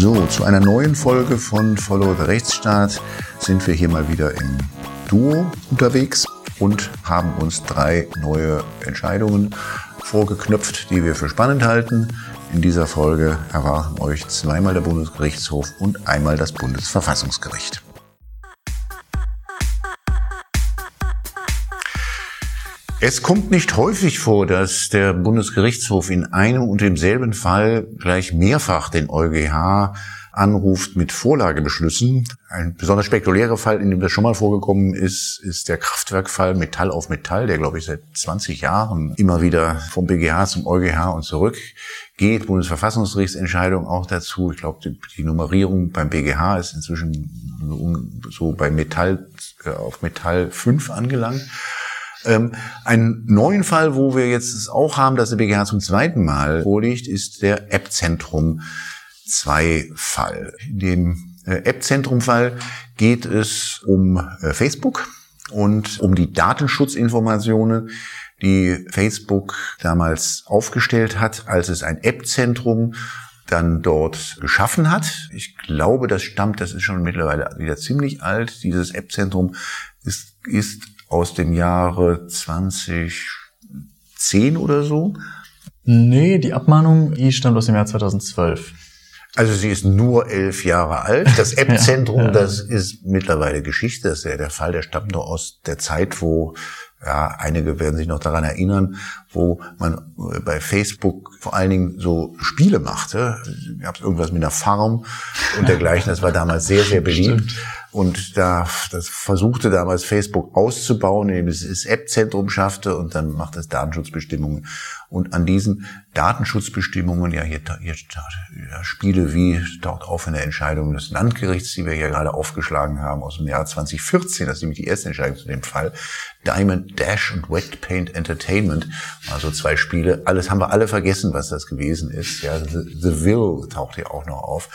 So, zu einer neuen Folge von Follow the Rechtsstaat sind wir hier mal wieder im Duo unterwegs und haben uns drei neue Entscheidungen vorgeknöpft, die wir für spannend halten. In dieser Folge erwarten euch zweimal der Bundesgerichtshof und einmal das Bundesverfassungsgericht. Es kommt nicht häufig vor, dass der Bundesgerichtshof in einem und demselben Fall gleich mehrfach den EuGH anruft mit Vorlagebeschlüssen. Ein besonders spektakulärer Fall, in dem das schon mal vorgekommen ist, ist der Kraftwerkfall Metall auf Metall, der, glaube ich, seit 20 Jahren immer wieder vom BGH zum EuGH und zurück geht. Bundesverfassungsgerichtsentscheidung auch dazu. Ich glaube, die, die Nummerierung beim BGH ist inzwischen so bei Metall äh, auf Metall 5 angelangt. Ähm, einen neuen Fall, wo wir jetzt auch haben, dass der BGH zum zweiten Mal vorliegt, ist der App-Zentrum 2-Fall. In dem äh, App-Zentrum-Fall geht es um äh, Facebook und um die Datenschutzinformationen, die Facebook damals aufgestellt hat, als es ein App-Zentrum dann dort geschaffen hat. Ich glaube, das stammt, das ist schon mittlerweile wieder ziemlich alt. Dieses App-Zentrum ist, ist aus dem Jahre 2010 oder so? Nee, die Abmahnung, die stammt aus dem Jahr 2012. Also sie ist nur elf Jahre alt. Das App-Zentrum, ja, ja. das ist mittlerweile Geschichte. Das ist ja der Fall, der stammt nur aus der Zeit, wo ja, einige werden sich noch daran erinnern, wo man bei Facebook vor allen Dingen so Spiele machte. Gab es irgendwas mit einer Farm und dergleichen. Das war damals sehr, sehr beliebt. Stimmt. Und da, das versuchte damals Facebook auszubauen, indem es das App-Zentrum schaffte und dann macht es Datenschutzbestimmungen. Und an diesen Datenschutzbestimmungen, ja, hier, hier ja, Spiele wie taucht auf in der Entscheidung des Landgerichts, die wir hier gerade aufgeschlagen haben aus dem Jahr 2014, das ist nämlich die erste Entscheidung zu dem Fall. Diamond Dash und Wet Paint Entertainment, also zwei Spiele. Alles haben wir alle vergessen, was das gewesen ist. Ja, The, The Will taucht hier auch noch auf.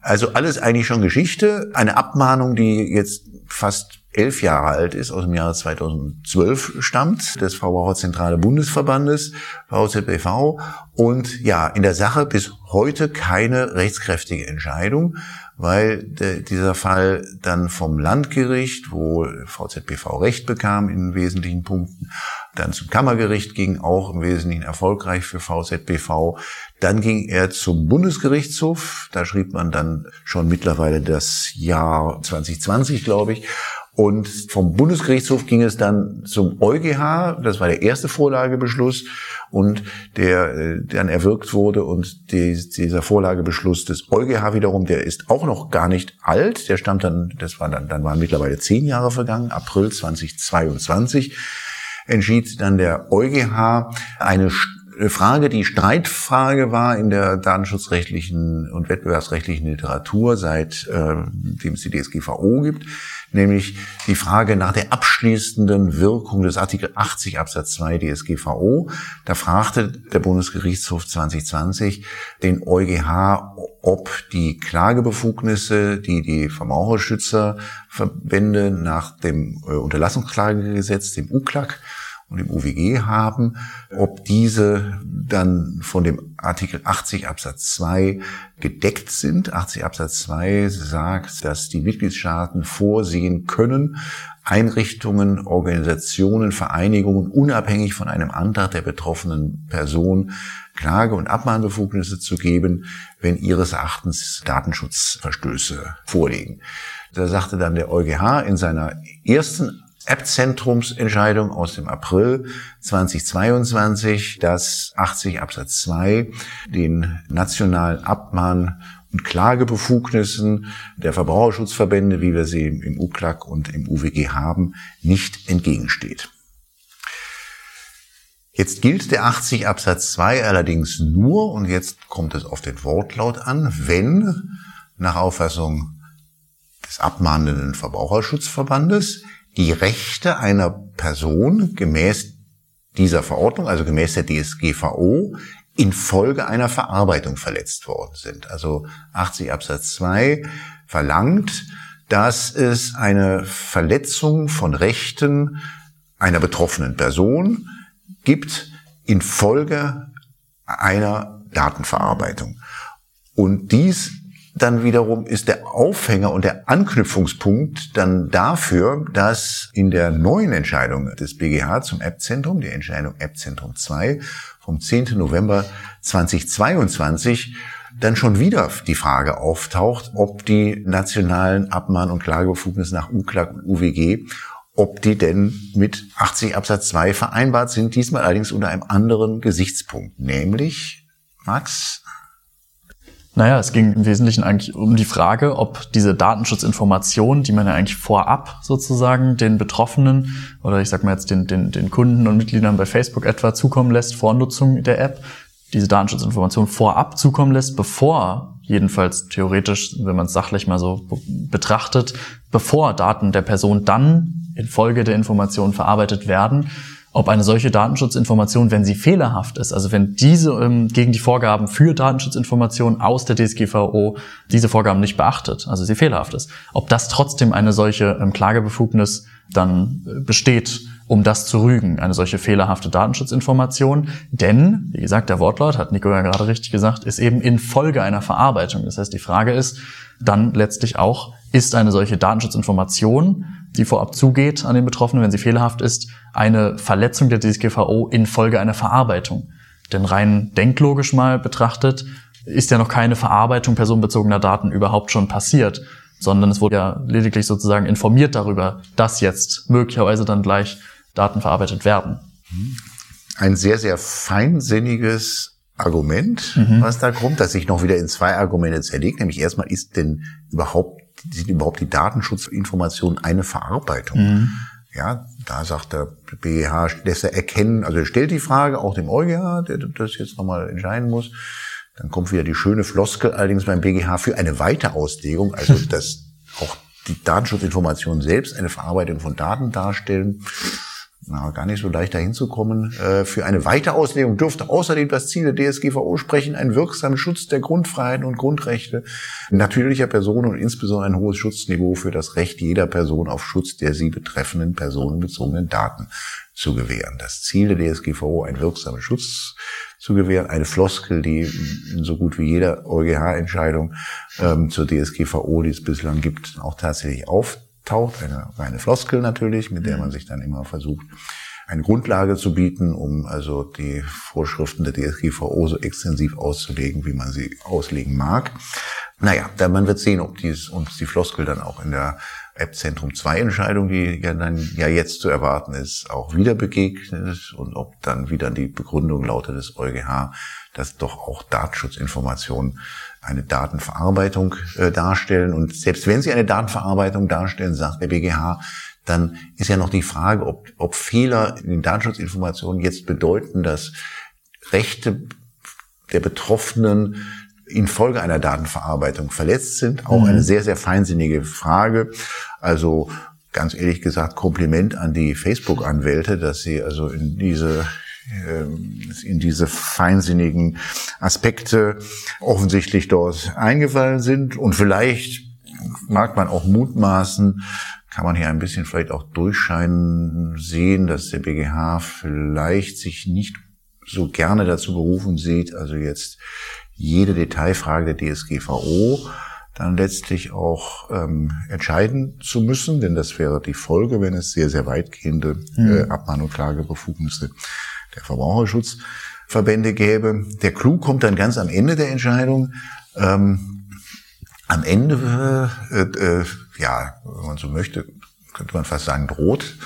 Also alles eigentlich schon Geschichte. Eine Abmahnung, die jetzt fast elf Jahre alt ist, aus dem Jahre 2012 stammt, des Verbraucherzentrale Bundesverbandes, VZBV. Und ja, in der Sache bis heute keine rechtskräftige Entscheidung, weil dieser Fall dann vom Landgericht, wo VZBV Recht bekam in wesentlichen Punkten, dann zum Kammergericht ging, auch im Wesentlichen erfolgreich für VZBV. Dann ging er zum Bundesgerichtshof, da schrieb man dann schon mittlerweile das Jahr 2020, glaube ich. Und vom Bundesgerichtshof ging es dann zum EuGH, das war der erste Vorlagebeschluss. Und der äh, dann erwirkt wurde und die, dieser Vorlagebeschluss des EuGH wiederum, der ist auch noch gar nicht alt, der stammt dann, das war dann, dann waren mittlerweile zehn Jahre vergangen, April 2022 entschied dann der EuGH eine Frage, die Streitfrage war in der datenschutzrechtlichen und wettbewerbsrechtlichen Literatur, seit äh, es die DSGVO gibt, nämlich die Frage nach der abschließenden Wirkung des Artikel 80 Absatz 2 DSGVO. Da fragte der Bundesgerichtshof 2020 den EuGH, ob die Klagebefugnisse, die die Verbraucherschützerverbände nach dem äh, Unterlassungsklagegesetz, dem UKLAG, und im UWG haben, ob diese dann von dem Artikel 80 Absatz 2 gedeckt sind. 80 Absatz 2 sagt, dass die Mitgliedstaaten vorsehen können, Einrichtungen, Organisationen, Vereinigungen unabhängig von einem Antrag der betroffenen Person Klage- und Abmahnbefugnisse zu geben, wenn ihres Erachtens Datenschutzverstöße vorliegen. Da sagte dann der EuGH in seiner ersten App-Zentrumsentscheidung aus dem April 2022, dass 80 Absatz 2 den nationalen Abmahn- und Klagebefugnissen der Verbraucherschutzverbände, wie wir sie im UKLAG und im UWG haben, nicht entgegensteht. Jetzt gilt der 80 Absatz 2 allerdings nur, und jetzt kommt es auf den Wortlaut an, wenn nach Auffassung des abmahnenden Verbraucherschutzverbandes die Rechte einer Person gemäß dieser Verordnung, also gemäß der DSGVO, infolge einer Verarbeitung verletzt worden sind. Also 80 Absatz 2 verlangt, dass es eine Verletzung von Rechten einer betroffenen Person gibt infolge einer Datenverarbeitung. Und dies dann wiederum ist der Aufhänger und der Anknüpfungspunkt dann dafür, dass in der neuen Entscheidung des BGH zum App-Zentrum, die Entscheidung App-Zentrum 2 vom 10. November 2022, dann schon wieder die Frage auftaucht, ob die nationalen Abmahn- und Klagebefugnisse nach UKLAG und UWG, ob die denn mit 80 Absatz 2 vereinbart sind, diesmal allerdings unter einem anderen Gesichtspunkt, nämlich, Max, naja, es ging im Wesentlichen eigentlich um die Frage, ob diese Datenschutzinformationen, die man ja eigentlich vorab sozusagen den Betroffenen oder ich sag mal jetzt den, den, den Kunden und Mitgliedern bei Facebook etwa zukommen lässt vor Nutzung der App, diese Datenschutzinformationen vorab zukommen lässt, bevor jedenfalls theoretisch, wenn man es sachlich mal so betrachtet, bevor Daten der Person dann infolge der Informationen verarbeitet werden, ob eine solche Datenschutzinformation, wenn sie fehlerhaft ist, also wenn diese ähm, gegen die Vorgaben für Datenschutzinformationen aus der DSGVO diese Vorgaben nicht beachtet, also sie fehlerhaft ist, ob das trotzdem eine solche ähm, Klagebefugnis dann äh, besteht, um das zu rügen, eine solche fehlerhafte Datenschutzinformation. Denn, wie gesagt, der Wortlaut, hat Nico ja gerade richtig gesagt, ist eben infolge einer Verarbeitung. Das heißt, die Frage ist dann letztlich auch, ist eine solche Datenschutzinformation, die vorab zugeht an den Betroffenen, wenn sie fehlerhaft ist, eine Verletzung der DSGVO infolge einer Verarbeitung. Denn rein denklogisch mal betrachtet ist ja noch keine Verarbeitung personenbezogener Daten überhaupt schon passiert, sondern es wurde ja lediglich sozusagen informiert darüber, dass jetzt möglicherweise dann gleich Daten verarbeitet werden. Ein sehr, sehr feinsinniges Argument, mhm. was da kommt, das sich noch wieder in zwei Argumente zerlegt. Nämlich erstmal ist denn überhaupt, sind überhaupt die Datenschutzinformationen eine Verarbeitung? Mhm. Ja, da sagt der BGH, lässt er erkennen, also er stellt die Frage auch dem EuGH, der das jetzt nochmal entscheiden muss. Dann kommt wieder die schöne Floskel allerdings beim BGH für eine Weiterauslegung, also dass auch die Datenschutzinformationen selbst eine Verarbeitung von Daten darstellen na, gar nicht so leicht dahin zu kommen. Äh, für eine Weiterauslegung dürfte außerdem das Ziel der DSGVO sprechen, einen wirksamen Schutz der Grundfreiheiten und Grundrechte natürlicher Personen und insbesondere ein hohes Schutzniveau für das Recht jeder Person auf Schutz der sie betreffenden personenbezogenen Daten zu gewähren. Das Ziel der DSGVO, ein wirksamen Schutz zu gewähren, eine Floskel, die in so gut wie jeder EuGH-Entscheidung ähm, zur DSGVO, die es bislang gibt, auch tatsächlich auf taucht, eine reine Floskel natürlich, mit der man sich dann immer versucht, eine Grundlage zu bieten, um also die Vorschriften der DSGVO so extensiv auszulegen, wie man sie auslegen mag. Naja, dann man wird sehen, ob dies, uns die Floskel dann auch in der App Zentrum 2 Entscheidung, die ja dann ja jetzt zu erwarten ist, auch wieder begegnet und ob dann wieder die Begründung lautet des EuGH, dass doch auch Datenschutzinformationen eine Datenverarbeitung äh, darstellen. Und selbst wenn sie eine Datenverarbeitung darstellen, sagt der BGH, dann ist ja noch die Frage, ob, ob Fehler in den Datenschutzinformationen jetzt bedeuten, dass Rechte der Betroffenen infolge einer Datenverarbeitung verletzt sind. Auch mhm. eine sehr, sehr feinsinnige Frage. Also ganz ehrlich gesagt, Kompliment an die Facebook-Anwälte, dass sie also in diese in diese feinsinnigen Aspekte offensichtlich dort eingefallen sind. Und vielleicht mag man auch mutmaßen, kann man hier ein bisschen vielleicht auch durchscheinen sehen, dass der BGH vielleicht sich nicht so gerne dazu berufen sieht, also jetzt jede Detailfrage der DSGVO dann letztlich auch ähm, entscheiden zu müssen, denn das wäre die Folge, wenn es sehr, sehr weitgehende äh, hm. Der Verbraucherschutzverbände gäbe. Der Clou kommt dann ganz am Ende der Entscheidung. Ähm, am Ende, äh, äh, ja, wenn man so möchte, könnte man fast sagen, droht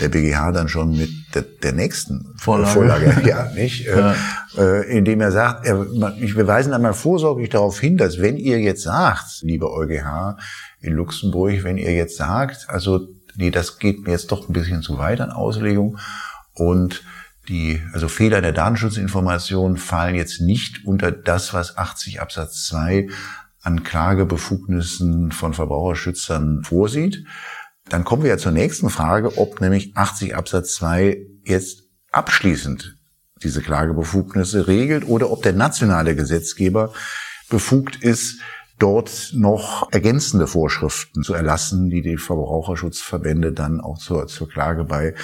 der BGH dann schon mit der, der nächsten Vorlage, Vorlage ja, nicht, äh, ja. Äh, indem er sagt, er, wir weisen einmal vorsorglich darauf hin, dass wenn ihr jetzt sagt, liebe EuGH in Luxemburg, wenn ihr jetzt sagt, also nee, das geht mir jetzt doch ein bisschen zu weit an Auslegung und die, also Fehler der Datenschutzinformation fallen jetzt nicht unter das, was 80 Absatz 2 an Klagebefugnissen von Verbraucherschützern vorsieht. Dann kommen wir ja zur nächsten Frage, ob nämlich 80 Absatz 2 jetzt abschließend diese Klagebefugnisse regelt oder ob der nationale Gesetzgeber befugt ist, dort noch ergänzende Vorschriften zu erlassen, die die Verbraucherschutzverbände dann auch zur, zur Klage bei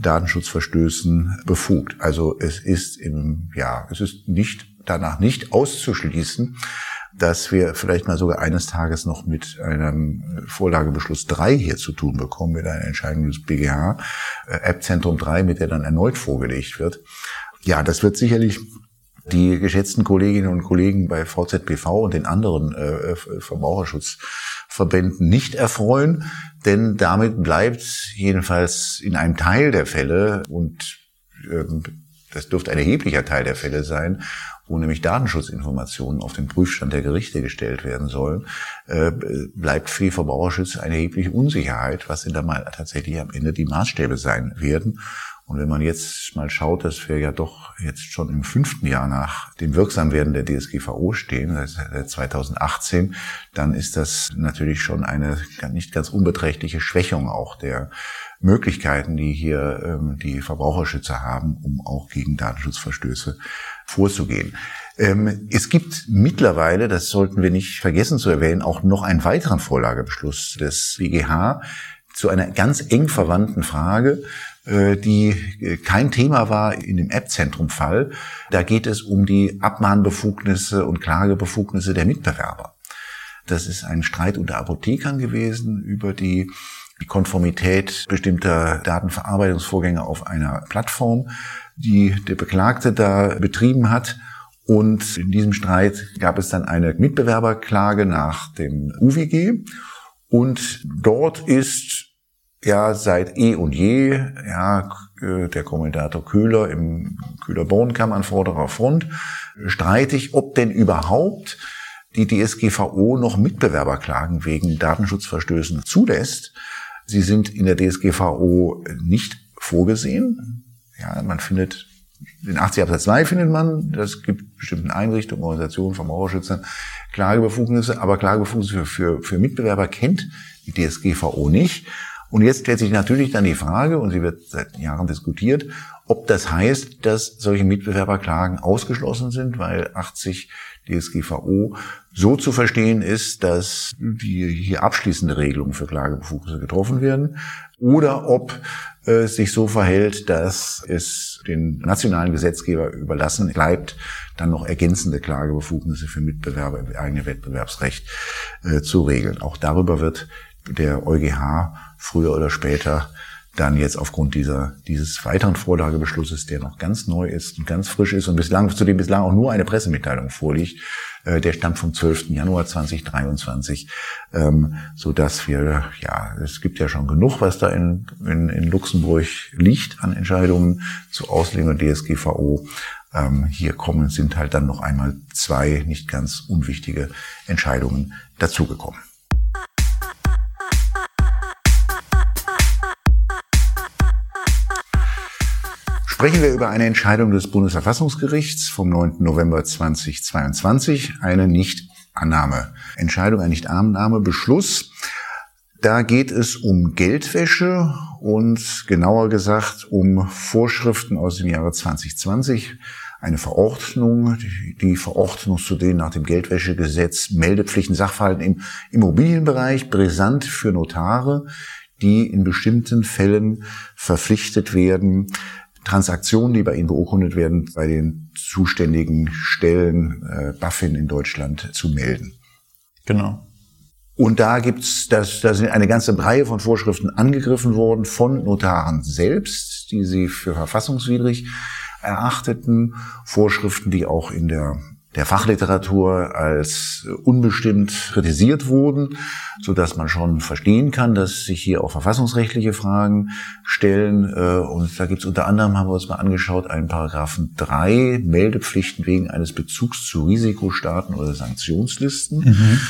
Datenschutzverstößen befugt. Also es ist im, ja, es ist nicht, danach nicht auszuschließen, dass wir vielleicht mal sogar eines Tages noch mit einem Vorlagebeschluss 3 hier zu tun bekommen, mit einer Entscheidung des BGH, äh, App Zentrum 3, mit der dann erneut vorgelegt wird. Ja, das wird sicherlich die geschätzten Kolleginnen und Kollegen bei VZBV und den anderen äh, Verbraucherschutzverbänden nicht erfreuen, denn damit bleibt jedenfalls in einem Teil der Fälle und ähm, das dürfte ein erheblicher Teil der Fälle sein, wo nämlich Datenschutzinformationen auf den Prüfstand der Gerichte gestellt werden sollen, äh, bleibt für die Verbraucherschützer eine erhebliche Unsicherheit, was denn da mal tatsächlich am Ende die Maßstäbe sein werden. Und wenn man jetzt mal schaut, dass wir ja doch jetzt schon im fünften Jahr nach dem Wirksamwerden der DSGVO stehen, seit 2018, dann ist das natürlich schon eine nicht ganz unbeträchtliche Schwächung auch der Möglichkeiten, die hier ähm, die Verbraucherschützer haben, um auch gegen Datenschutzverstöße vorzugehen. Ähm, es gibt mittlerweile, das sollten wir nicht vergessen zu erwähnen, auch noch einen weiteren Vorlagebeschluss des BGH zu einer ganz eng verwandten Frage, die äh, kein Thema war in dem App-Zentrum-Fall. Da geht es um die Abmahnbefugnisse und Klagebefugnisse der Mitbewerber. Das ist ein Streit unter Apothekern gewesen über die die Konformität bestimmter Datenverarbeitungsvorgänge auf einer Plattform, die der Beklagte da betrieben hat. Und in diesem Streit gab es dann eine Mitbewerberklage nach dem UWG. Und dort ist ja seit eh und je ja der Kommentator Kühler im Kühler-Bornkamm an vorderer Front streitig, ob denn überhaupt die DSGVO noch Mitbewerberklagen wegen Datenschutzverstößen zulässt. Sie sind in der DSGVO nicht vorgesehen. Ja, man findet den 80 Absatz 2 findet man, das gibt bestimmten Einrichtungen, Organisationen, Verbraucherschützern Klagebefugnisse, aber Klagebefugnisse für, für, für Mitbewerber kennt die DSGVO nicht. Und jetzt stellt sich natürlich dann die Frage, und sie wird seit Jahren diskutiert, ob das heißt, dass solche Mitbewerberklagen ausgeschlossen sind, weil 80 DSGVO so zu verstehen ist, dass die hier abschließende Regelungen für Klagebefugnisse getroffen werden oder ob es sich so verhält, dass es den nationalen Gesetzgeber überlassen bleibt, dann noch ergänzende Klagebefugnisse für Mitbewerber im eigenen Wettbewerbsrecht äh, zu regeln. Auch darüber wird der EuGH früher oder später dann jetzt aufgrund dieser, dieses weiteren Vorlagebeschlusses, der noch ganz neu ist und ganz frisch ist und bislang, zu dem bislang auch nur eine Pressemitteilung vorliegt, äh, der stammt vom 12. Januar 2023, ähm, so dass wir, ja, es gibt ja schon genug, was da in, in, in Luxemburg liegt an Entscheidungen zur Auslegung der DSGVO. Ähm, hier kommen, sind halt dann noch einmal zwei nicht ganz unwichtige Entscheidungen dazugekommen. Sprechen wir über eine Entscheidung des Bundesverfassungsgerichts vom 9. November 2022, eine Nichtannahmeentscheidung, ein Nichtannahmebeschluss. Da geht es um Geldwäsche und genauer gesagt um Vorschriften aus dem Jahre 2020, eine Verordnung, die Verordnung zu den nach dem Geldwäschegesetz Meldepflichten Sachverhalten im Immobilienbereich, brisant für Notare, die in bestimmten Fällen verpflichtet werden, Transaktionen, die bei Ihnen beurkundet werden, bei den zuständigen Stellen äh, BaFin in Deutschland zu melden. Genau. Und da gibt's, das, da sind eine ganze Reihe von Vorschriften angegriffen worden von Notaren selbst, die sie für verfassungswidrig erachteten, Vorschriften, die auch in der der Fachliteratur als unbestimmt kritisiert wurden, so dass man schon verstehen kann, dass sich hier auch verfassungsrechtliche Fragen stellen. Äh, und da gibt es unter anderem, haben wir uns mal angeschaut, einen Paragraphen 3, Meldepflichten wegen eines Bezugs zu Risikostaaten oder Sanktionslisten. Mhm.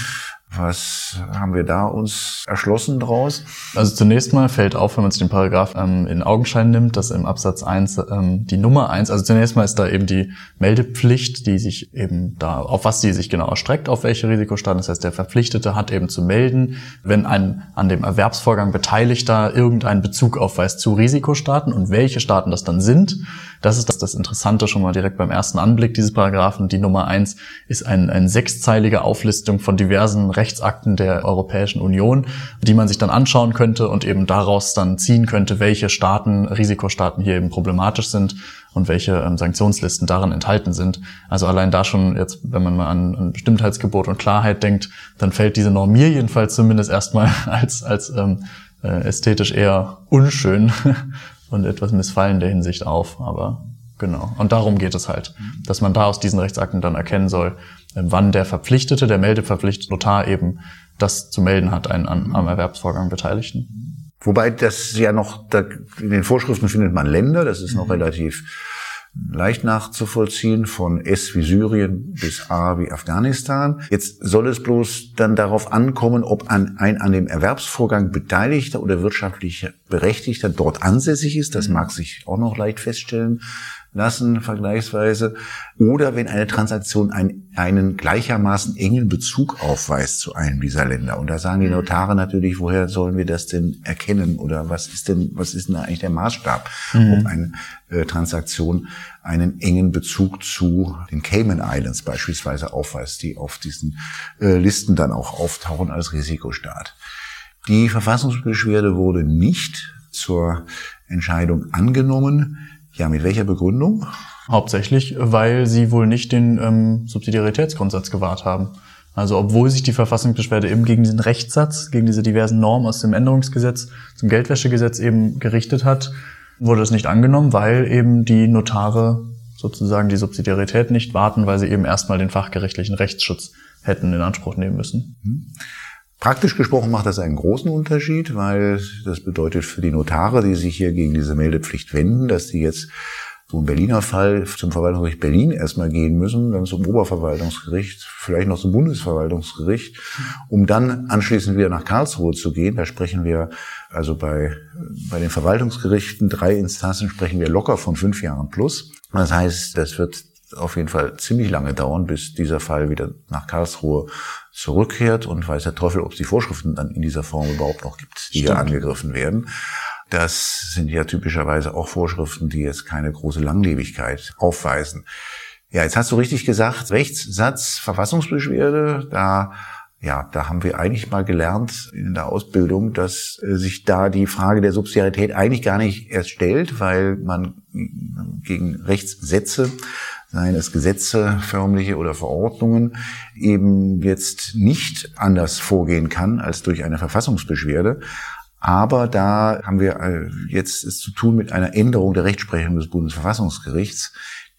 Was haben wir da uns erschlossen draus? Also zunächst mal fällt auf, wenn man sich den Paragraph ähm, in Augenschein nimmt, dass im Absatz 1 ähm, die Nummer 1, also zunächst mal ist da eben die Meldepflicht, die sich eben da, auf was die sich genau erstreckt, auf welche Risikostaaten. Das heißt, der Verpflichtete hat eben zu melden, wenn ein an dem Erwerbsvorgang Beteiligter irgendeinen Bezug aufweist zu Risikostaaten und welche Staaten das dann sind. Das ist das, das Interessante schon mal direkt beim ersten Anblick dieses Paragraphen. Die Nummer 1 ist ein, eine sechszeilige Auflistung von diversen Rechtsakten der Europäischen Union, die man sich dann anschauen könnte und eben daraus dann ziehen könnte, welche Staaten, Risikostaaten hier eben problematisch sind. und welche ähm, Sanktionslisten darin enthalten sind. Also allein da schon jetzt, wenn man mal an, an Bestimmtheitsgebot und Klarheit denkt, dann fällt diese Norm mir jedenfalls zumindest erstmal als, als ähm, äh, ästhetisch eher unschön und etwas missfallen der Hinsicht auf. Aber genau. Und darum geht es halt, dass man da aus diesen Rechtsakten dann erkennen soll, äh, wann der Verpflichtete, der meldeverpflichtete Notar eben das zu melden hat, einen an, am Erwerbsvorgang Beteiligten. Wobei das ja noch, da, in den Vorschriften findet man Länder, das ist noch mhm. relativ leicht nachzuvollziehen, von S wie Syrien bis A wie Afghanistan. Jetzt soll es bloß dann darauf ankommen, ob ein, ein an dem Erwerbsvorgang Beteiligter oder wirtschaftlich Berechtigter dort ansässig ist. Das mhm. mag sich auch noch leicht feststellen lassen, vergleichsweise. Oder wenn eine Transaktion einen, einen gleichermaßen engen Bezug aufweist zu einem dieser Länder. Und da sagen die mhm. Notare natürlich, woher sollen wir das denn erkennen? Oder was ist denn, was ist denn eigentlich der Maßstab, mhm. ob eine äh, Transaktion einen engen Bezug zu den Cayman Islands beispielsweise aufweist, die auf diesen äh, Listen dann auch auftauchen als Risikostaat. Die Verfassungsbeschwerde wurde nicht zur Entscheidung angenommen. Ja, mit welcher Begründung? Hauptsächlich, weil sie wohl nicht den ähm, Subsidiaritätsgrundsatz gewahrt haben. Also obwohl sich die Verfassungsbeschwerde eben gegen diesen Rechtssatz, gegen diese diversen Normen aus dem Änderungsgesetz zum Geldwäschegesetz eben gerichtet hat, wurde es nicht angenommen, weil eben die Notare sozusagen die Subsidiarität nicht warten, weil sie eben erstmal den fachgerichtlichen Rechtsschutz hätten in Anspruch nehmen müssen. Mhm. Praktisch gesprochen macht das einen großen Unterschied, weil das bedeutet für die Notare, die sich hier gegen diese Meldepflicht wenden, dass die jetzt so im Berliner Fall zum Verwaltungsgericht Berlin erstmal gehen müssen, dann zum Oberverwaltungsgericht, vielleicht noch zum Bundesverwaltungsgericht, um dann anschließend wieder nach Karlsruhe zu gehen. Da sprechen wir also bei, bei den Verwaltungsgerichten, drei Instanzen sprechen wir locker von fünf Jahren plus. Das heißt, das wird auf jeden Fall ziemlich lange dauern, bis dieser Fall wieder nach Karlsruhe zurückkehrt und weiß der Teufel, ob es die Vorschriften dann in dieser Form überhaupt noch gibt, die Stimmt. hier angegriffen werden. Das sind ja typischerweise auch Vorschriften, die jetzt keine große Langlebigkeit aufweisen. Ja, jetzt hast du richtig gesagt, Rechtssatz, Verfassungsbeschwerde, da ja, da haben wir eigentlich mal gelernt in der Ausbildung, dass äh, sich da die Frage der Subsidiarität eigentlich gar nicht erst stellt, weil man gegen Rechtssätze seien es Gesetze, förmliche oder Verordnungen, eben jetzt nicht anders vorgehen kann als durch eine Verfassungsbeschwerde. Aber da haben wir äh, jetzt es zu tun mit einer Änderung der Rechtsprechung des Bundesverfassungsgerichts,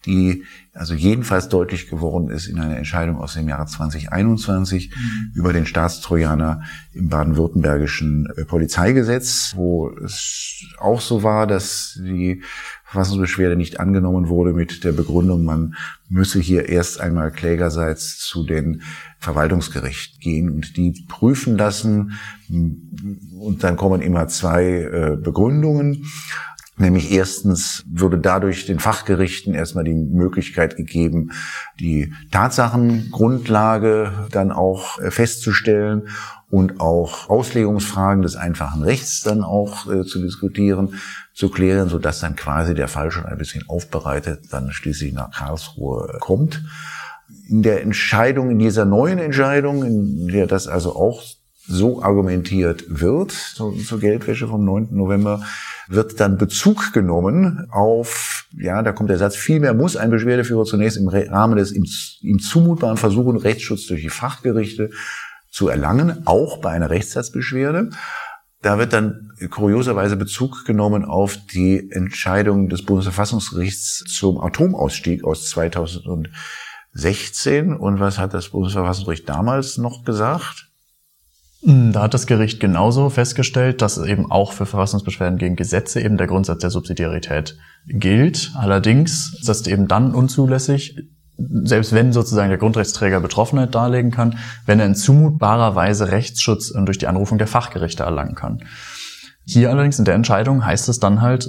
die also jedenfalls deutlich geworden ist in einer Entscheidung aus dem Jahre 2021 mhm. über den Staatstrojaner im baden-württembergischen äh, Polizeigesetz, wo es auch so war, dass die Verfassungsbeschwerde nicht angenommen wurde mit der Begründung, man müsse hier erst einmal klägerseits zu den Verwaltungsgericht gehen und die prüfen lassen und dann kommen immer zwei äh, Begründungen. Nämlich erstens würde dadurch den Fachgerichten erstmal die Möglichkeit gegeben, die Tatsachengrundlage dann auch äh, festzustellen und auch Auslegungsfragen des einfachen Rechts dann auch äh, zu diskutieren, zu klären, so dass dann quasi der Fall schon ein bisschen aufbereitet dann schließlich nach Karlsruhe kommt. In der Entscheidung, in dieser neuen Entscheidung, in der das also auch so argumentiert wird, zur, zur Geldwäsche vom 9. November, wird dann Bezug genommen auf, ja, da kommt der Satz, vielmehr muss ein Beschwerdeführer zunächst im Rahmen des ihm, zumutbaren Versuchen, Rechtsschutz durch die Fachgerichte zu erlangen, auch bei einer Rechtssatzbeschwerde. Da wird dann kurioserweise Bezug genommen auf die Entscheidung des Bundesverfassungsgerichts zum Atomausstieg aus 2016. Und was hat das Bundesverfassungsgericht damals noch gesagt? Hm, da hat das Gericht genauso festgestellt, dass eben auch für Verfassungsbeschwerden gegen Gesetze eben der Grundsatz der Subsidiarität gilt. Allerdings ist das eben dann unzulässig, selbst wenn sozusagen der Grundrechtsträger Betroffenheit darlegen kann, wenn er in zumutbarer Weise Rechtsschutz durch die Anrufung der Fachgerichte erlangen kann. Hier allerdings in der Entscheidung heißt es dann halt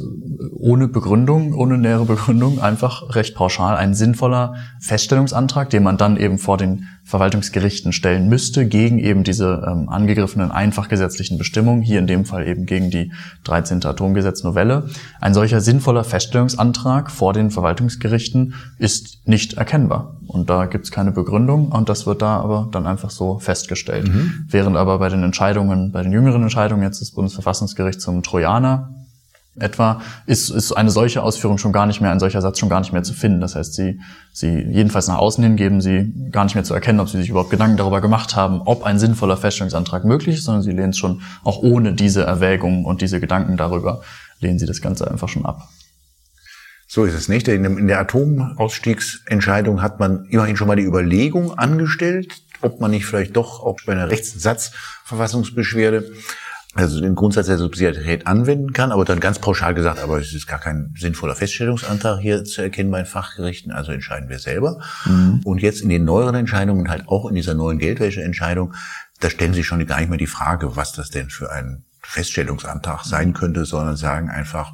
ohne Begründung, ohne nähere Begründung einfach recht pauschal ein sinnvoller Feststellungsantrag, den man dann eben vor den Verwaltungsgerichten stellen müsste gegen eben diese ähm, angegriffenen einfach gesetzlichen Bestimmungen, hier in dem Fall eben gegen die 13. Atomgesetznovelle. Ein solcher sinnvoller Feststellungsantrag vor den Verwaltungsgerichten ist nicht erkennbar. Und da gibt es keine Begründung und das wird da aber dann einfach so festgestellt. Mhm. Während aber bei den Entscheidungen, bei den jüngeren Entscheidungen jetzt des Bundesverfassungsgerichts zum Trojaner etwa ist, ist eine solche Ausführung schon gar nicht mehr, ein solcher Satz schon gar nicht mehr zu finden. Das heißt, sie, sie jedenfalls nach außen hin geben sie gar nicht mehr zu erkennen, ob sie sich überhaupt Gedanken darüber gemacht haben, ob ein sinnvoller Feststellungsantrag möglich ist, sondern sie lehnen es schon auch ohne diese Erwägungen und diese Gedanken darüber, lehnen sie das Ganze einfach schon ab. So ist es nicht. In der Atomausstiegsentscheidung hat man immerhin schon mal die Überlegung angestellt, ob man nicht vielleicht doch auch bei einer Rechtssatzverfassungsbeschwerde also den Grundsatz der Subsidiarität anwenden kann, aber dann ganz pauschal gesagt, aber es ist gar kein sinnvoller Feststellungsantrag hier zu erkennen bei den Fachgerichten, also entscheiden wir selber. Mhm. Und jetzt in den neueren Entscheidungen, halt auch in dieser neuen Geldwäscheentscheidung, da stellen Sie schon gar nicht mehr die Frage, was das denn für ein Feststellungsantrag sein könnte, sondern sagen einfach,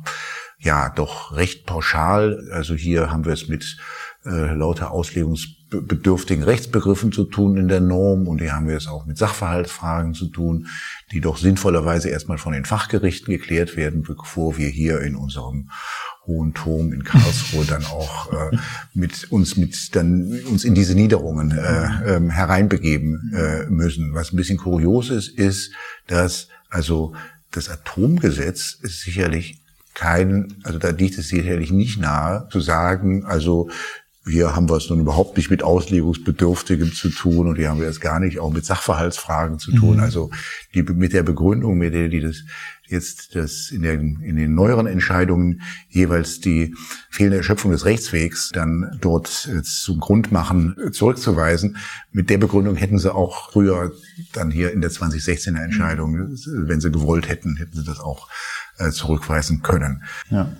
ja, doch recht pauschal, also hier haben wir es mit äh, lauter auslegungsbedürftigen Rechtsbegriffen zu tun in der Norm und hier haben wir es auch mit Sachverhaltsfragen zu tun, die doch sinnvollerweise erstmal von den Fachgerichten geklärt werden, bevor wir hier in unserem Hohen Turm in Karlsruhe dann auch äh, mit uns mit dann uns in diese Niederungen äh, äh, hereinbegeben äh, müssen. Was ein bisschen kurios ist, ist, dass also das Atomgesetz ist sicherlich kein, also da liegt es sicherlich nicht nahe zu sagen, also hier haben wir es nun überhaupt nicht mit Auslegungsbedürftigem zu tun und hier haben wir es gar nicht auch mit Sachverhaltsfragen zu tun. Mhm. Also die, mit der Begründung, mit der die das jetzt das in, der, in den neueren Entscheidungen jeweils die fehlende Erschöpfung des Rechtswegs dann dort zum Grund machen, zurückzuweisen. Mit der Begründung hätten sie auch früher dann hier in der 2016er Entscheidung, wenn sie gewollt hätten, hätten sie das auch äh, zurückweisen können. Ja.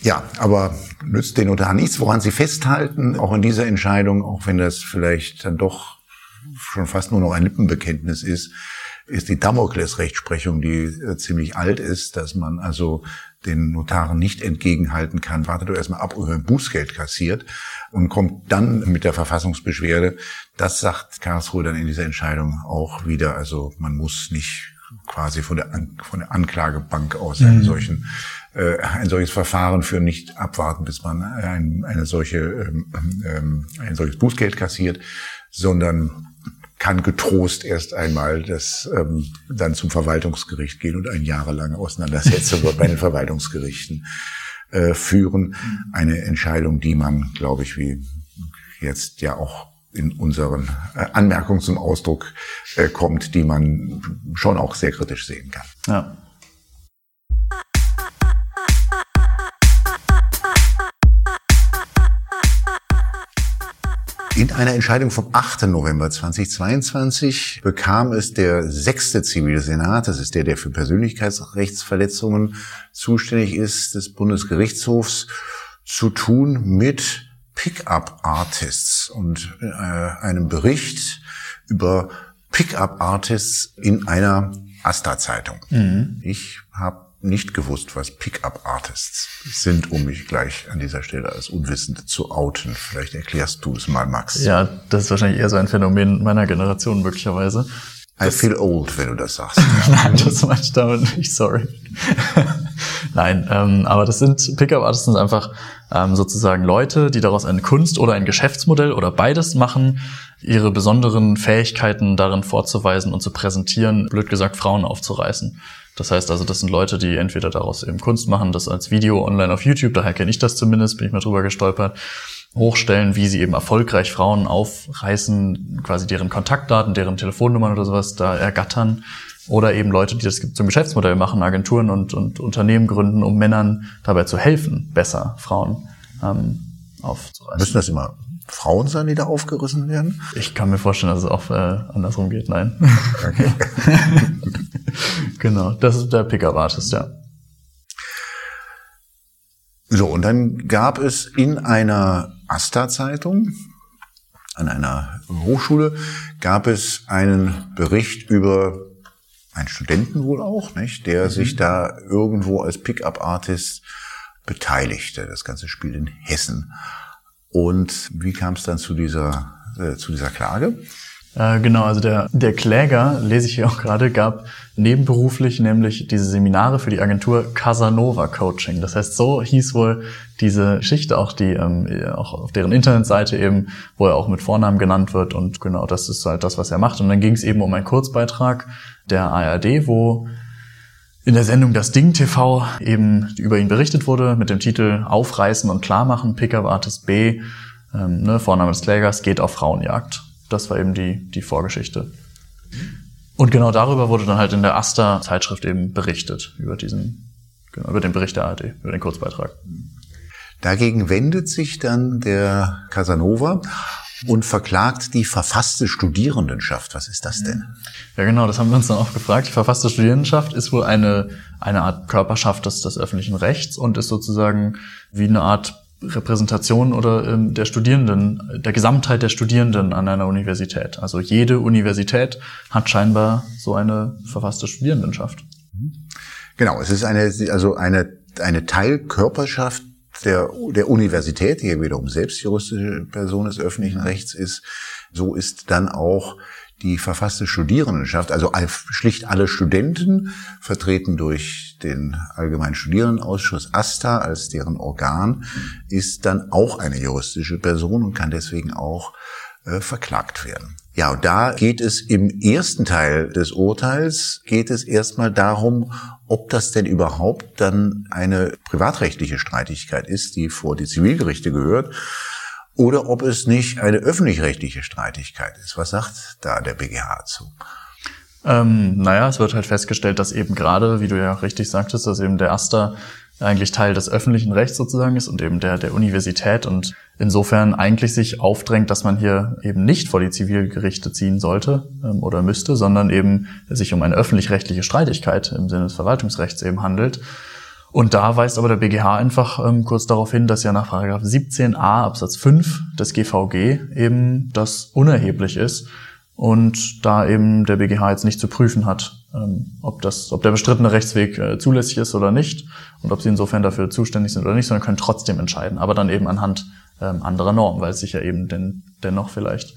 Ja, aber nützt den Notar nichts, woran Sie festhalten, auch in dieser Entscheidung, auch wenn das vielleicht dann doch schon fast nur noch ein Lippenbekenntnis ist, ist die Damokles-Rechtsprechung, die äh, ziemlich alt ist, dass man also den Notaren nicht entgegenhalten kann, wartet doch erstmal ab, ob er Bußgeld kassiert und kommt dann mit der Verfassungsbeschwerde. Das sagt Karlsruhe dann in dieser Entscheidung auch wieder. Also man muss nicht quasi von der, von der Anklagebank aus einen mhm. solchen äh, ein solches Verfahren für nicht abwarten, bis man ein, eine solche, ähm, ähm, ein solches Bußgeld kassiert, sondern kann getrost erst einmal das ähm, dann zum Verwaltungsgericht gehen und eine jahrelange Auseinandersetzung bei den Verwaltungsgerichten äh, führen. Eine Entscheidung, die man, glaube ich, wie jetzt ja auch in unseren äh, Anmerkungen zum Ausdruck äh, kommt, die man schon auch sehr kritisch sehen kann. Ja. In einer Entscheidung vom 8. November 2022 bekam es der sechste Zivilsenat, das ist der, der für Persönlichkeitsrechtsverletzungen zuständig ist, des Bundesgerichtshofs, zu tun mit Pickup-Artists und äh, einem Bericht über Pickup-Artists in einer Asta-Zeitung. Mhm. Ich habe nicht gewusst, was Pickup-Artists sind, um mich gleich an dieser Stelle als Unwissende zu outen. Vielleicht erklärst du es mal, Max. Ja, das ist wahrscheinlich eher so ein Phänomen meiner Generation möglicherweise. I feel old, wenn du das sagst. Nein, das meine ich damit nicht, sorry. Nein, ähm, aber das sind Pickup-Artists sind einfach ähm, sozusagen Leute, die daraus eine Kunst oder ein Geschäftsmodell oder beides machen, ihre besonderen Fähigkeiten darin vorzuweisen und zu präsentieren, blöd gesagt Frauen aufzureißen. Das heißt also, das sind Leute, die entweder daraus eben Kunst machen, das als Video online auf YouTube, daher kenne ich das zumindest, bin ich mal drüber gestolpert, hochstellen, wie sie eben erfolgreich Frauen aufreißen, quasi deren Kontaktdaten, deren Telefonnummern oder sowas da ergattern. Oder eben Leute, die das zum Geschäftsmodell machen, Agenturen und, und Unternehmen gründen, um Männern dabei zu helfen, besser Frauen ähm, aufzureißen. Müssen das immer Frauen sein, die da aufgerissen werden? Ich kann mir vorstellen, dass es auch äh, andersrum geht. Nein. Okay. genau, das ist der Pickup-Artist, ja. So, und dann gab es in einer Asta-Zeitung, an einer Hochschule, gab es einen Bericht über einen Studenten wohl auch, nicht, der mhm. sich da irgendwo als Pickup-Artist beteiligte. Das Ganze spielt in Hessen. Und wie kam es dann zu dieser, äh, zu dieser Klage? Äh, genau, also der, der Kläger, lese ich hier auch gerade, gab nebenberuflich nämlich diese Seminare für die Agentur Casanova Coaching. Das heißt, so hieß wohl diese Geschichte auch, die ähm, auch auf deren Internetseite eben, wo er auch mit Vornamen genannt wird und genau das ist halt das, was er macht. Und dann ging es eben um einen Kurzbeitrag der ARD, wo in der Sendung Das Ding TV eben über ihn berichtet wurde mit dem Titel Aufreißen und Klarmachen, Pickup Artist B, ähm, ne, Vorname des Klägers, geht auf Frauenjagd. Das war eben die, die Vorgeschichte. Und genau darüber wurde dann halt in der Asta-Zeitschrift eben berichtet, über diesen, genau, über den Bericht der ARD, über den Kurzbeitrag. Dagegen wendet sich dann der Casanova und verklagt die verfasste Studierendenschaft. Was ist das denn? Ja, genau, das haben wir uns dann auch gefragt. Die verfasste Studierendenschaft ist wohl eine, eine Art Körperschaft des, des öffentlichen Rechts und ist sozusagen wie eine Art Repräsentation oder ähm, der Studierenden, der Gesamtheit der Studierenden an einer Universität. Also jede Universität hat scheinbar so eine verfasste Studierendenschaft. Genau, es ist eine, also eine, eine Teilkörperschaft der, der Universität, die ja wiederum selbst juristische Person des öffentlichen Rechts ist, so ist dann auch die verfasste Studierendenschaft, also schlicht alle Studenten, vertreten durch den Allgemeinen Studierendenausschuss ASTA als deren Organ, ist dann auch eine juristische Person und kann deswegen auch äh, verklagt werden. Ja, und da geht es im ersten Teil des Urteils, geht es erstmal darum, ob das denn überhaupt dann eine privatrechtliche Streitigkeit ist, die vor die Zivilgerichte gehört, oder ob es nicht eine öffentlich-rechtliche Streitigkeit ist. Was sagt da der BGH zu? Ähm, naja, es wird halt festgestellt, dass eben gerade, wie du ja richtig sagtest, dass eben der Aster eigentlich Teil des öffentlichen Rechts sozusagen ist und eben der, der Universität und insofern eigentlich sich aufdrängt, dass man hier eben nicht vor die Zivilgerichte ziehen sollte ähm, oder müsste, sondern eben sich um eine öffentlich-rechtliche Streitigkeit im Sinne des Verwaltungsrechts eben handelt. Und da weist aber der BGH einfach ähm, kurz darauf hin, dass ja nach 17a Absatz 5 des GVG eben das unerheblich ist und da eben der BGH jetzt nicht zu prüfen hat, ähm, ob, das, ob der bestrittene Rechtsweg äh, zulässig ist oder nicht und ob sie insofern dafür zuständig sind oder nicht, sondern können trotzdem entscheiden, aber dann eben anhand ähm, anderer Normen, weil es sich ja eben den, dennoch vielleicht,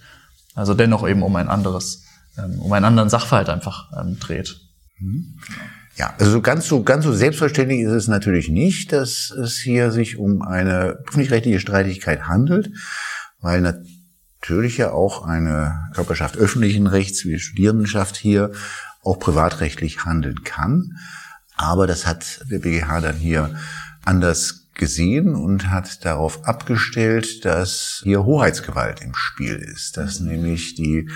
also dennoch eben um ein anderes, ähm, um einen anderen Sachverhalt einfach ähm, dreht. Mhm. Ja, also ganz so, ganz so selbstverständlich ist es natürlich nicht, dass es hier sich um eine öffentlich-rechtliche Streitigkeit handelt, weil natürlich ja auch eine Körperschaft öffentlichen Rechts wie die Studierendenschaft hier auch privatrechtlich handeln kann. Aber das hat der BGH dann hier anders gesehen und hat darauf abgestellt, dass hier Hoheitsgewalt im Spiel ist, dass nämlich die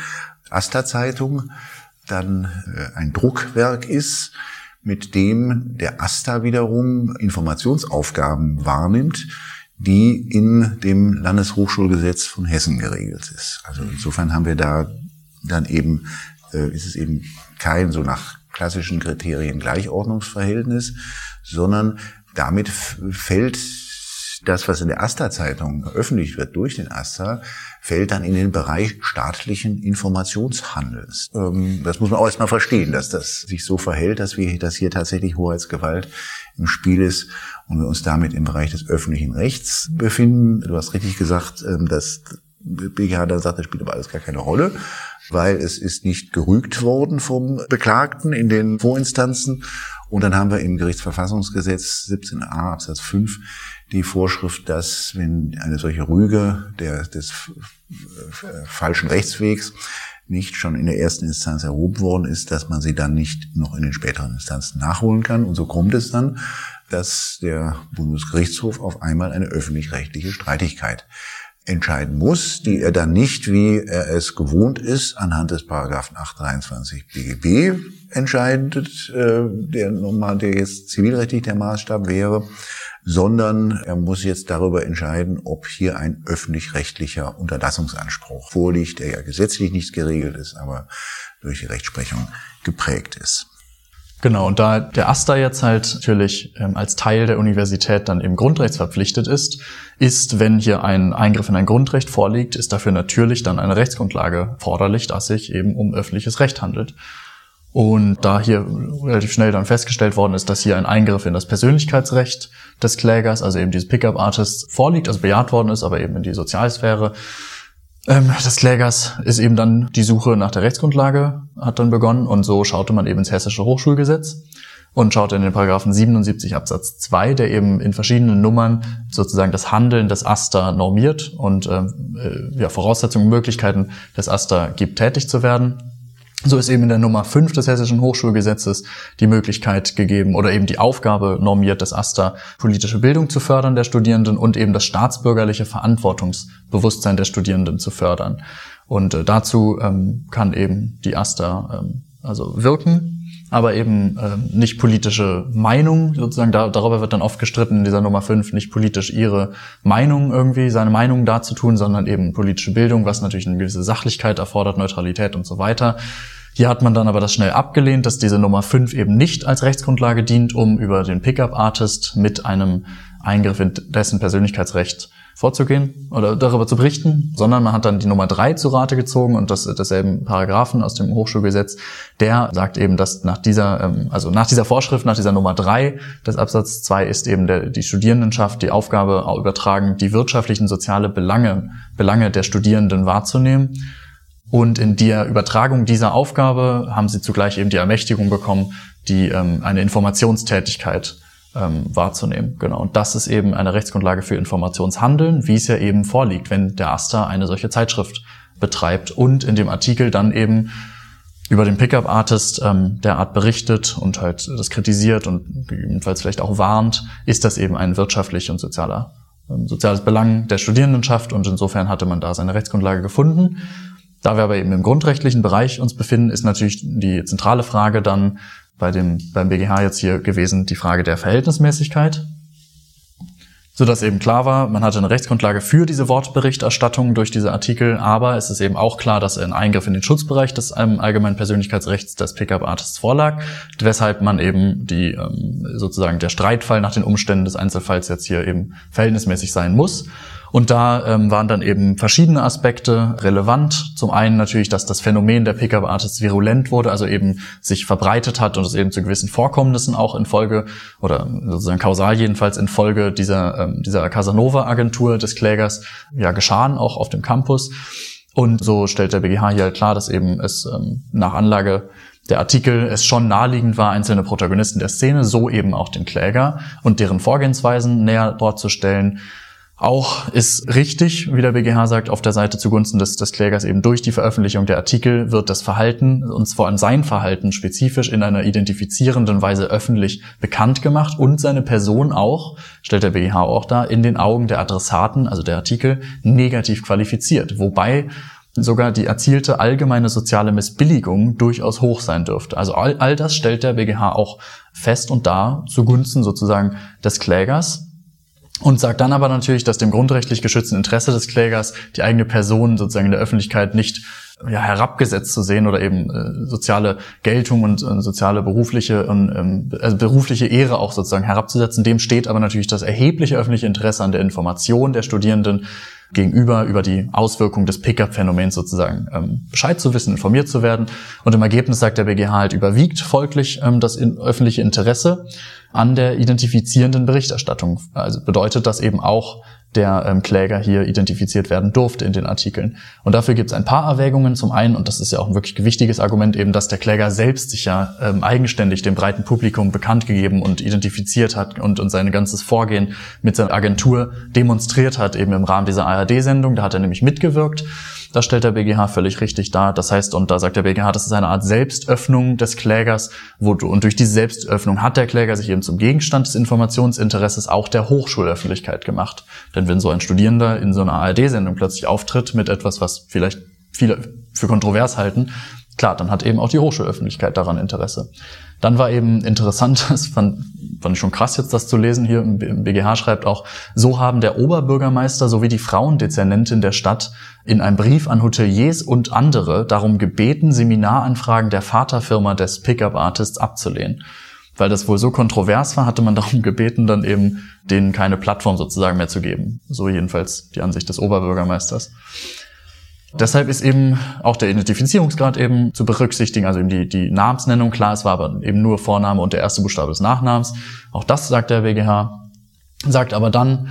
Asta-Zeitung dann äh, ein Druckwerk ist, mit dem der AStA wiederum Informationsaufgaben wahrnimmt, die in dem Landeshochschulgesetz von Hessen geregelt ist. Also insofern haben wir da dann eben, äh, ist es eben kein so nach klassischen Kriterien Gleichordnungsverhältnis, sondern damit fällt das, was in der Asta-Zeitung veröffentlicht wird durch den Asta, fällt dann in den Bereich staatlichen Informationshandels. Ähm, das muss man auch erstmal verstehen, dass das sich so verhält, dass wir, dass hier tatsächlich Hoheitsgewalt im Spiel ist und wir uns damit im Bereich des öffentlichen Rechts befinden. Du hast richtig gesagt, ähm, dass BGH da sagt, das spielt aber alles gar keine Rolle, weil es ist nicht gerügt worden vom Beklagten in den Vorinstanzen. Und dann haben wir im Gerichtsverfassungsgesetz 17a Absatz 5 die Vorschrift, dass wenn eine solche Rüge der, des falschen Rechtswegs nicht schon in der ersten Instanz erhoben worden ist, dass man sie dann nicht noch in den späteren Instanzen nachholen kann. Und so kommt es dann, dass der Bundesgerichtshof auf einmal eine öffentlich-rechtliche Streitigkeit entscheiden muss, die er dann nicht, wie er es gewohnt ist, anhand des Paragraphen 823 BGB entscheidet, äh, der normal, der jetzt zivilrechtlich der Maßstab wäre, sondern er muss jetzt darüber entscheiden, ob hier ein öffentlich-rechtlicher Unterlassungsanspruch vorliegt, der ja gesetzlich nicht geregelt ist, aber durch die Rechtsprechung geprägt ist. Genau, und da der AStA jetzt halt natürlich ähm, als Teil der Universität dann eben grundrechtsverpflichtet ist, ist, wenn hier ein Eingriff in ein Grundrecht vorliegt, ist dafür natürlich dann eine Rechtsgrundlage forderlich, dass sich eben um öffentliches Recht handelt. Und da hier relativ schnell dann festgestellt worden ist, dass hier ein Eingriff in das Persönlichkeitsrecht des Klägers, also eben dieses Pickup-Artists, vorliegt, also bejaht worden ist, aber eben in die Sozialsphäre ähm, des Klägers, ist eben dann die Suche nach der Rechtsgrundlage, hat dann begonnen. Und so schaute man eben ins Hessische Hochschulgesetz und schaute in den Paragraphen 77 Absatz 2, der eben in verschiedenen Nummern sozusagen das Handeln des AStA normiert und ähm, äh, ja, Voraussetzungen und Möglichkeiten des AStA gibt, tätig zu werden. So ist eben in der Nummer 5 des Hessischen Hochschulgesetzes die Möglichkeit gegeben oder eben die Aufgabe normiert des AStA, politische Bildung zu fördern der Studierenden und eben das staatsbürgerliche Verantwortungsbewusstsein der Studierenden zu fördern. Und äh, dazu ähm, kann eben die AStA ähm, also wirken aber eben äh, nicht politische Meinung, sozusagen, da, darüber wird dann oft gestritten in dieser Nummer 5, nicht politisch ihre Meinung irgendwie, seine Meinung darzutun, sondern eben politische Bildung, was natürlich eine gewisse Sachlichkeit erfordert, Neutralität und so weiter. Hier hat man dann aber das schnell abgelehnt, dass diese Nummer 5 eben nicht als Rechtsgrundlage dient, um über den Pickup-Artist mit einem Eingriff in dessen Persönlichkeitsrecht vorzugehen oder darüber zu berichten, sondern man hat dann die Nummer drei zu Rate gezogen und das desselben Paragraphen aus dem Hochschulgesetz, der sagt eben, dass nach dieser, ähm, also nach dieser Vorschrift, nach dieser Nummer drei des Absatz zwei ist eben der, die Studierendenschaft die Aufgabe übertragen, die wirtschaftlichen soziale Belange, Belange der Studierenden wahrzunehmen. Und in der Übertragung dieser Aufgabe haben sie zugleich eben die Ermächtigung bekommen, die ähm, eine Informationstätigkeit ähm, wahrzunehmen. Genau. Und das ist eben eine Rechtsgrundlage für Informationshandeln, wie es ja eben vorliegt, wenn der AStA eine solche Zeitschrift betreibt und in dem Artikel dann eben über den Pickup-Artist ähm, der Art berichtet und halt das kritisiert und gegebenenfalls vielleicht auch warnt, ist das eben ein wirtschaftlich und sozialer ähm, soziales Belang der Studierendenschaft und insofern hatte man da seine Rechtsgrundlage gefunden. Da wir aber eben im grundrechtlichen Bereich uns befinden, ist natürlich die zentrale Frage dann, bei dem, beim BGH jetzt hier gewesen die Frage der Verhältnismäßigkeit, so dass eben klar war, man hatte eine Rechtsgrundlage für diese Wortberichterstattung durch diese Artikel, aber es ist eben auch klar, dass ein Eingriff in den Schutzbereich des ähm, allgemeinen Persönlichkeitsrechts des Pickup-Artists vorlag, weshalb man eben die ähm, sozusagen der Streitfall nach den Umständen des Einzelfalls jetzt hier eben verhältnismäßig sein muss. Und da ähm, waren dann eben verschiedene Aspekte relevant. Zum einen natürlich, dass das Phänomen der Pickup-Artists virulent wurde, also eben sich verbreitet hat und es eben zu gewissen Vorkommnissen auch in Folge oder sozusagen kausal jedenfalls in Folge dieser, ähm, dieser Casanova-Agentur des Klägers ja geschahen, auch auf dem Campus. Und so stellt der BGH hier halt klar, dass eben es ähm, nach Anlage der Artikel es schon naheliegend war, einzelne Protagonisten der Szene, so eben auch den Kläger und deren Vorgehensweisen näher dort zu stellen auch ist richtig, wie der BGH sagt, auf der Seite zugunsten des, des Klägers eben durch die Veröffentlichung der Artikel wird das Verhalten, und vor allem sein Verhalten spezifisch in einer identifizierenden Weise öffentlich bekannt gemacht und seine Person auch, stellt der BGH auch dar, in den Augen der Adressaten, also der Artikel, negativ qualifiziert. Wobei sogar die erzielte allgemeine soziale Missbilligung durchaus hoch sein dürfte. Also all, all das stellt der BGH auch fest und dar zugunsten sozusagen des Klägers und sagt dann aber natürlich, dass dem grundrechtlich geschützten Interesse des Klägers die eigene Person sozusagen in der Öffentlichkeit nicht ja, herabgesetzt zu sehen oder eben äh, soziale Geltung und äh, soziale berufliche und ähm, also berufliche Ehre auch sozusagen herabzusetzen. Dem steht aber natürlich das erhebliche öffentliche Interesse an der Information der Studierenden gegenüber über die Auswirkungen des Pickup-Phänomens sozusagen ähm, Bescheid zu wissen, informiert zu werden. Und im Ergebnis sagt der BGH halt überwiegt folglich ähm, das in, öffentliche Interesse an der identifizierenden Berichterstattung. Also bedeutet das eben auch der ähm, Kläger hier identifiziert werden durfte in den Artikeln. Und dafür gibt es ein paar Erwägungen. Zum einen, und das ist ja auch ein wirklich gewichtiges Argument, eben, dass der Kläger selbst sich ja ähm, eigenständig dem breiten Publikum bekannt gegeben und identifiziert hat und, und sein ganzes Vorgehen mit seiner Agentur demonstriert hat, eben im Rahmen dieser ARD-Sendung. Da hat er nämlich mitgewirkt. Das stellt der BGH völlig richtig dar. Das heißt, und da sagt der BGH, das ist eine Art Selbstöffnung des Klägers, wo und durch diese Selbstöffnung hat der Kläger sich eben zum Gegenstand des Informationsinteresses auch der Hochschulöffentlichkeit gemacht. Denn wenn so ein Studierender in so einer ARD-Sendung plötzlich auftritt mit etwas, was vielleicht viele für kontrovers halten, klar, dann hat eben auch die Hochschulöffentlichkeit daran Interesse. Dann war eben interessant, das fand, fand ich schon krass jetzt das zu lesen hier, im BGH schreibt auch, so haben der Oberbürgermeister sowie die Frauendezernentin der Stadt in einem Brief an Hoteliers und andere darum gebeten, Seminaranfragen der Vaterfirma des Pickup-Artists abzulehnen. Weil das wohl so kontrovers war, hatte man darum gebeten, dann eben denen keine Plattform sozusagen mehr zu geben. So jedenfalls die Ansicht des Oberbürgermeisters. Deshalb ist eben auch der Identifizierungsgrad eben zu berücksichtigen, also eben die, die Namensnennung, klar, es war aber eben nur Vorname und der erste Buchstabe des Nachnamens. Auch das sagt der WGH. Sagt aber dann,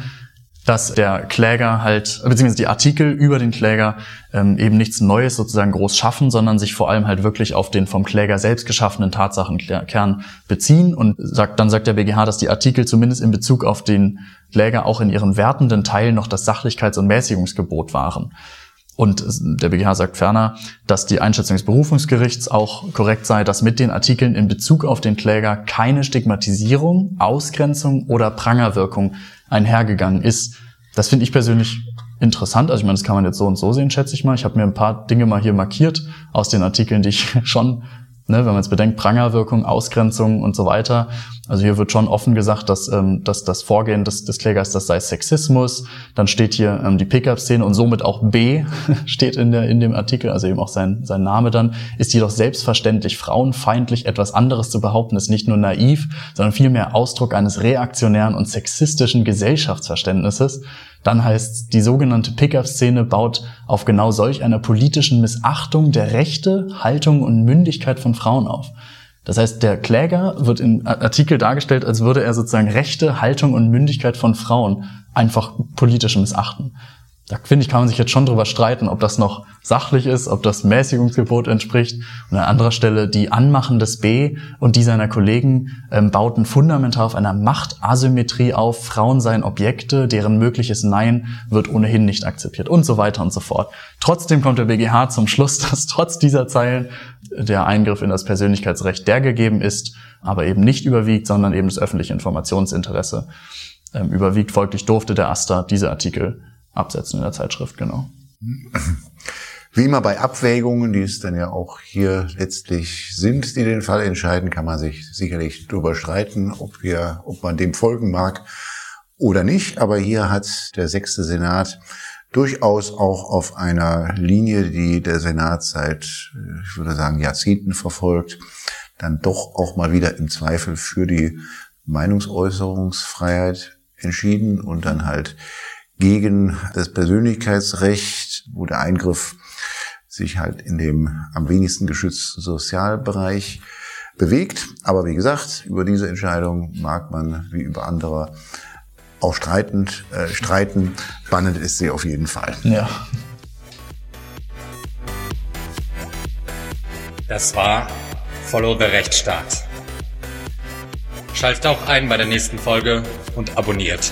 dass der Kläger halt, beziehungsweise die Artikel über den Kläger ähm, eben nichts Neues sozusagen groß schaffen, sondern sich vor allem halt wirklich auf den vom Kläger selbst geschaffenen Tatsachenkern beziehen. Und sagt, dann sagt der BGH, dass die Artikel zumindest in Bezug auf den Kläger auch in ihren wertenden Teilen noch das Sachlichkeits- und Mäßigungsgebot waren. Und der BGH sagt ferner, dass die Einschätzung des Berufungsgerichts auch korrekt sei, dass mit den Artikeln in Bezug auf den Kläger keine Stigmatisierung, Ausgrenzung oder Prangerwirkung einhergegangen ist. Das finde ich persönlich interessant. Also ich meine, das kann man jetzt so und so sehen, schätze ich mal. Ich habe mir ein paar Dinge mal hier markiert aus den Artikeln, die ich schon Ne, wenn man jetzt bedenkt, Prangerwirkung, Ausgrenzung und so weiter. Also hier wird schon offen gesagt, dass, ähm, dass das Vorgehen des, des Klägers, das sei Sexismus. Dann steht hier ähm, die Pickup-Szene und somit auch B steht in, der, in dem Artikel, also eben auch sein, sein Name dann, ist jedoch selbstverständlich frauenfeindlich etwas anderes zu behaupten, ist nicht nur naiv, sondern vielmehr Ausdruck eines reaktionären und sexistischen Gesellschaftsverständnisses. Dann heißt die sogenannte Pickup-Szene baut auf genau solch einer politischen Missachtung der Rechte, Haltung und Mündigkeit von Frauen auf. Das heißt, der Kläger wird im Artikel dargestellt, als würde er sozusagen Rechte, Haltung und Mündigkeit von Frauen einfach politisch missachten. Da finde ich, kann man sich jetzt schon drüber streiten, ob das noch sachlich ist, ob das Mäßigungsgebot entspricht. Und an anderer Stelle, die Anmachen des B und die seiner Kollegen ähm, bauten fundamental auf einer Machtasymmetrie auf. Frauen seien Objekte, deren mögliches Nein wird ohnehin nicht akzeptiert und so weiter und so fort. Trotzdem kommt der BGH zum Schluss, dass trotz dieser Zeilen der Eingriff in das Persönlichkeitsrecht der gegeben ist, aber eben nicht überwiegt, sondern eben das öffentliche Informationsinteresse ähm, überwiegt. Folglich durfte der Aster diese Artikel absetzen in der Zeitschrift, genau. Wie immer bei Abwägungen, die es dann ja auch hier letztlich sind, die den Fall entscheiden, kann man sich sicherlich darüber streiten, ob wir, ob man dem folgen mag oder nicht. Aber hier hat der sechste Senat durchaus auch auf einer Linie, die der Senat seit, ich würde sagen, Jahrzehnten verfolgt, dann doch auch mal wieder im Zweifel für die Meinungsäußerungsfreiheit entschieden und dann halt gegen das Persönlichkeitsrecht, wo der Eingriff sich halt in dem am wenigsten geschützten Sozialbereich bewegt. Aber wie gesagt, über diese Entscheidung mag man wie über andere auch streitend, äh, streiten. Spannend ist sie auf jeden Fall. Ja. Das war Follow the Rechtsstaat. Schaltet auch ein bei der nächsten Folge und abonniert.